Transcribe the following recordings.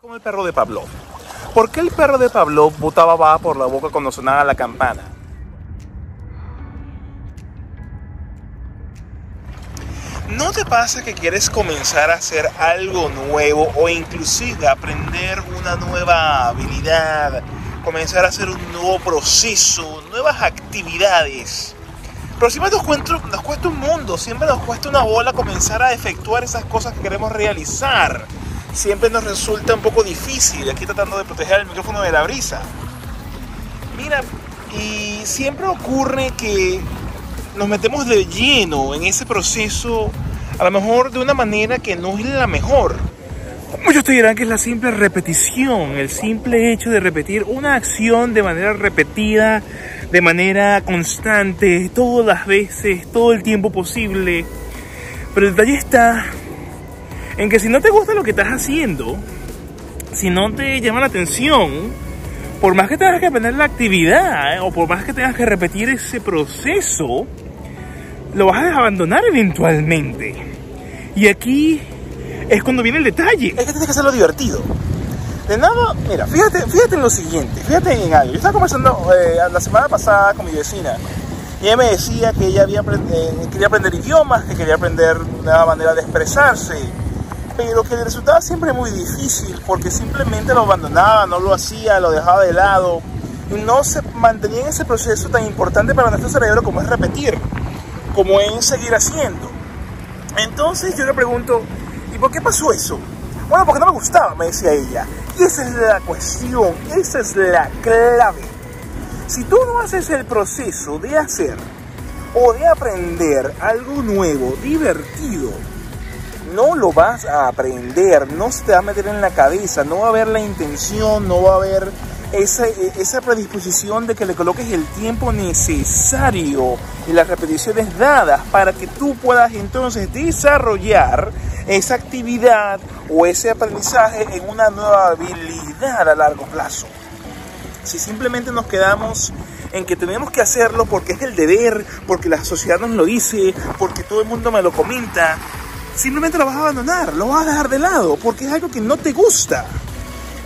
Con el perro de Pablo. ¿Por qué el perro de Pablo botaba baba por la boca cuando sonaba la campana? ¿No te pasa que quieres comenzar a hacer algo nuevo o inclusive aprender una nueva habilidad, comenzar a hacer un nuevo proceso, nuevas actividades? Pero siempre nos nos cuesta un mundo, siempre nos cuesta una bola comenzar a efectuar esas cosas que queremos realizar. Siempre nos resulta un poco difícil, aquí tratando de proteger el micrófono de la brisa. Mira, y siempre ocurre que nos metemos de lleno en ese proceso, a lo mejor de una manera que no es la mejor. Muchos te dirán que es la simple repetición, el simple hecho de repetir una acción de manera repetida, de manera constante, todas las veces, todo el tiempo posible. Pero el detalle está en que si no te gusta lo que estás haciendo, si no te llama la atención, por más que tengas que aprender la actividad eh, o por más que tengas que repetir ese proceso, lo vas a abandonar eventualmente. Y aquí es cuando viene el detalle. Es que tienes que hacerlo divertido. De nada, mira, fíjate, fíjate en lo siguiente, fíjate en algo. Yo estaba conversando eh, la semana pasada con mi vecina y ella me decía que ella había, eh, quería aprender idiomas, que quería aprender una manera de expresarse, pero que le resultaba siempre muy difícil porque simplemente lo abandonaba, no lo hacía, lo dejaba de lado y no se mantenía en ese proceso tan importante para nuestro cerebro como es repetir como en seguir haciendo. Entonces yo le pregunto, ¿y por qué pasó eso? Bueno, porque no me gustaba, me decía ella. Y esa es la cuestión, esa es la clave. Si tú no haces el proceso de hacer o de aprender algo nuevo, divertido, no lo vas a aprender, no se te va a meter en la cabeza, no va a haber la intención, no va a haber esa, predisposición de que le coloques el tiempo necesario y las repeticiones dadas para que tú puedas entonces desarrollar esa actividad o ese aprendizaje en una nueva habilidad a largo plazo. Si simplemente nos quedamos en que tenemos que hacerlo porque es el deber, porque la sociedad nos lo dice, porque todo el mundo me lo comenta, simplemente lo vas a abandonar, lo vas a dejar de lado, porque es algo que no te gusta.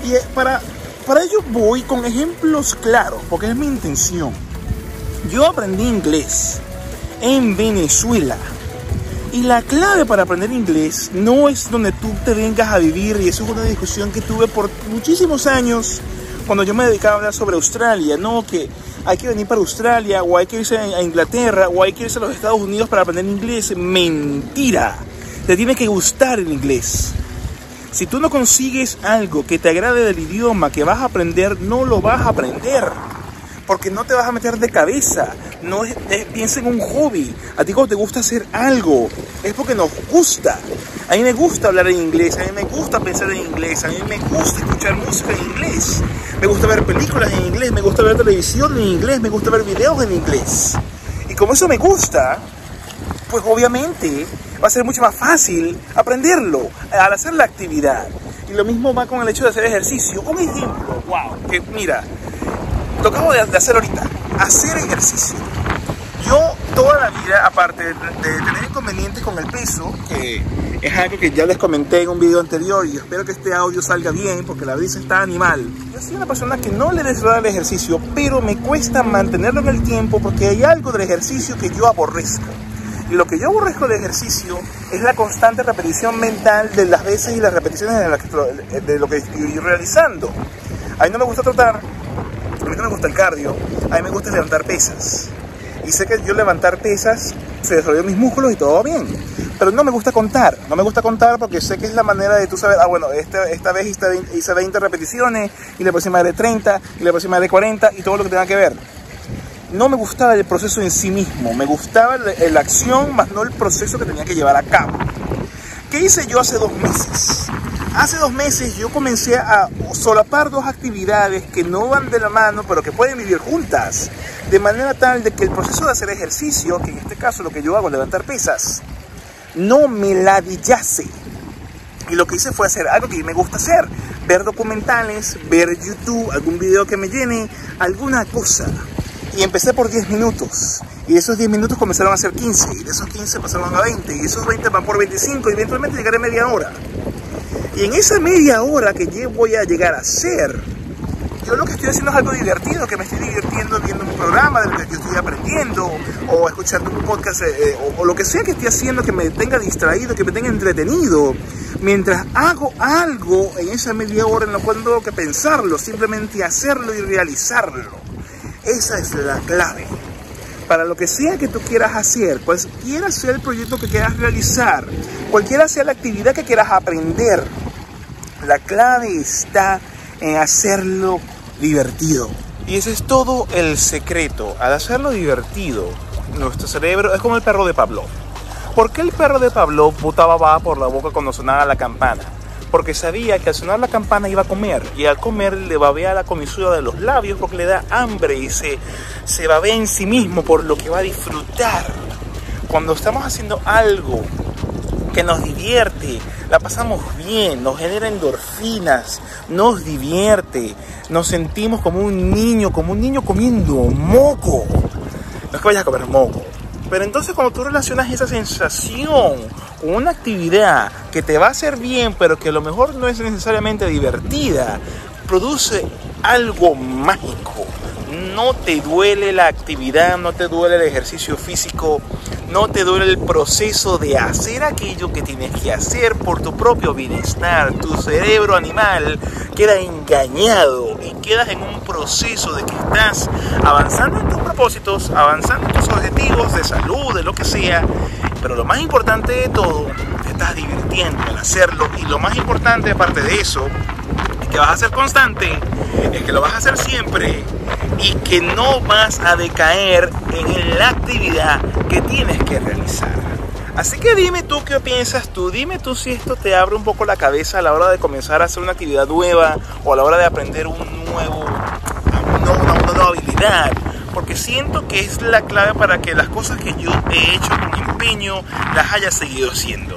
Y para para ello voy con ejemplos claros, porque es mi intención. Yo aprendí inglés en Venezuela. Y la clave para aprender inglés no es donde tú te vengas a vivir, y eso es una discusión que tuve por muchísimos años cuando yo me dedicaba a hablar sobre Australia, no que hay que venir para Australia, o hay que irse a Inglaterra, o hay que irse a los Estados Unidos para aprender inglés. Mentira. Te tiene que gustar el inglés. Si tú no consigues algo que te agrade del idioma que vas a aprender, no lo vas a aprender. Porque no te vas a meter de cabeza. No es, piensa en un hobby. A ti cuando te gusta hacer algo, es porque nos gusta. A mí me gusta hablar en inglés, a mí me gusta pensar en inglés, a mí me gusta escuchar música en inglés. Me gusta ver películas en inglés, me gusta ver televisión en inglés, me gusta ver videos en inglés. Y como eso me gusta, pues obviamente va a ser mucho más fácil aprenderlo al hacer la actividad. Y lo mismo va con el hecho de hacer ejercicio. Un ejemplo, wow, que mira, lo acabo de hacer ahorita, hacer ejercicio. Yo toda la vida, aparte de, tener inconvenientes con el peso, que es algo que ya les comenté en un video anterior y espero que este audio salga bien porque la brisa está animal. Yo soy una persona que no le desea el ejercicio, pero me cuesta mantenerlo en el tiempo porque hay algo del ejercicio que yo aborrezco. Lo que yo aborrezco de ejercicio es la constante repetición mental de las veces y las repeticiones de, de lo que estoy realizando. A mí no me gusta trotar, a mí no me gusta el cardio, a mí me gusta levantar pesas. Y sé que yo levantar pesas se desarrolló mis músculos y todo bien. Pero no me gusta contar, no me gusta contar porque sé que es la manera de tú saber, ah bueno, este, esta vez hice 20 repeticiones y la próxima de 30 y la próxima de 40 y todo lo que tenga que ver no me gustaba el proceso en sí mismo, me gustaba la acción, más no el proceso que tenía que llevar a cabo. ¿Qué hice yo hace dos meses? Hace dos meses yo comencé a solapar dos actividades que no van de la mano, pero que pueden vivir juntas, de manera tal de que el proceso de hacer ejercicio, que en este caso lo que yo hago levantar pesas, no me ladillase. Y lo que hice fue hacer algo que me gusta hacer, ver documentales, ver YouTube, algún video que me llene, alguna cosa y empecé por 10 minutos. Y esos 10 minutos comenzaron a ser 15. Y de esos 15 pasaron a 20. Y esos 20 van por 25. Y eventualmente llegaré a media hora. Y en esa media hora que yo voy a llegar a hacer, yo lo que estoy haciendo es algo divertido, que me estoy divirtiendo viendo un programa del que yo estoy aprendiendo, o escuchando un podcast, eh, eh, o, o, lo que sea que esté haciendo que me tenga distraído, que me tenga entretenido, mientras hago algo en esa media hora en la cual no tengo que pensarlo, simplemente hacerlo y realizarlo. Esa es la clave. Para lo que sea que tú quieras hacer, cualquiera sea el proyecto que quieras realizar, cualquiera sea la actividad que quieras aprender, la clave está en hacerlo divertido. Y ese es todo el secreto. Al hacerlo divertido, nuestro cerebro es como el perro de Pablo. ¿Por qué el perro de Pablo botaba baba por la boca cuando sonaba la campana? Porque sabía que al sonar la campana iba a comer y al comer le babea la comisura de los labios porque le da hambre y se, se babea en sí mismo por lo que va a disfrutar. Cuando estamos haciendo algo que nos divierte, la pasamos bien, nos genera endorfinas, nos divierte, nos sentimos como un niño, como un niño comiendo moco. No es que vayas a comer moco, pero entonces cuando tú relacionas esa sensación una actividad que te va a hacer bien, pero que a lo mejor no es necesariamente divertida, produce algo mágico. No te duele la actividad, no te duele el ejercicio físico, no te duele el proceso de hacer aquello que tienes que hacer por tu propio bienestar. Tu cerebro animal queda engañado y quedas en un proceso de que estás avanzando en tus propósitos, avanzando en tus objetivos de salud, de lo que sea. Pero lo más importante de todo, te estás divirtiendo al hacerlo. Y lo más importante, aparte de eso, es que vas a ser constante, es que lo vas a hacer siempre y que no vas a decaer en la actividad que tienes que realizar. Así que dime tú qué piensas tú, dime tú si esto te abre un poco la cabeza a la hora de comenzar a hacer una actividad nueva o a la hora de aprender un nuevo, una, nueva habilidad. Porque siento que es la clave para que las cosas que yo he hecho con empeño las haya seguido haciendo.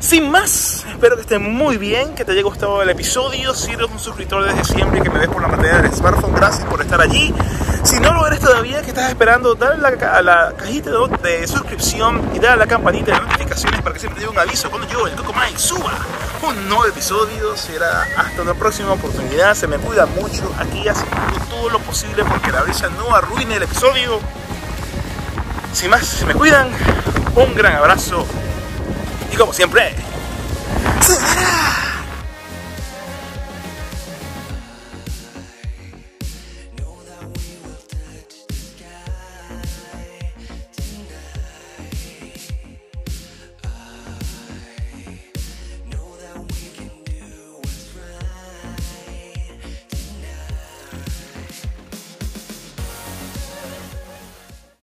Sin más, espero que estén muy bien, que te haya gustado el episodio. Si eres un suscriptor desde siempre y que me ves por la pantalla del smartphone, gracias por estar allí. Si no lo eres todavía, que estás esperando, dale a la cajita de, suscripción y dale a la campanita de notificaciones para que siempre te dé un aviso cuando yo, el Coco Mike, suba un nuevo episodio. Será hasta una próxima oportunidad. Se me cuida mucho aquí haciendo todo lo posible porque la brisa no arruine el episodio. Sin más, se me cuidan. Un gran abrazo. Y como siempre.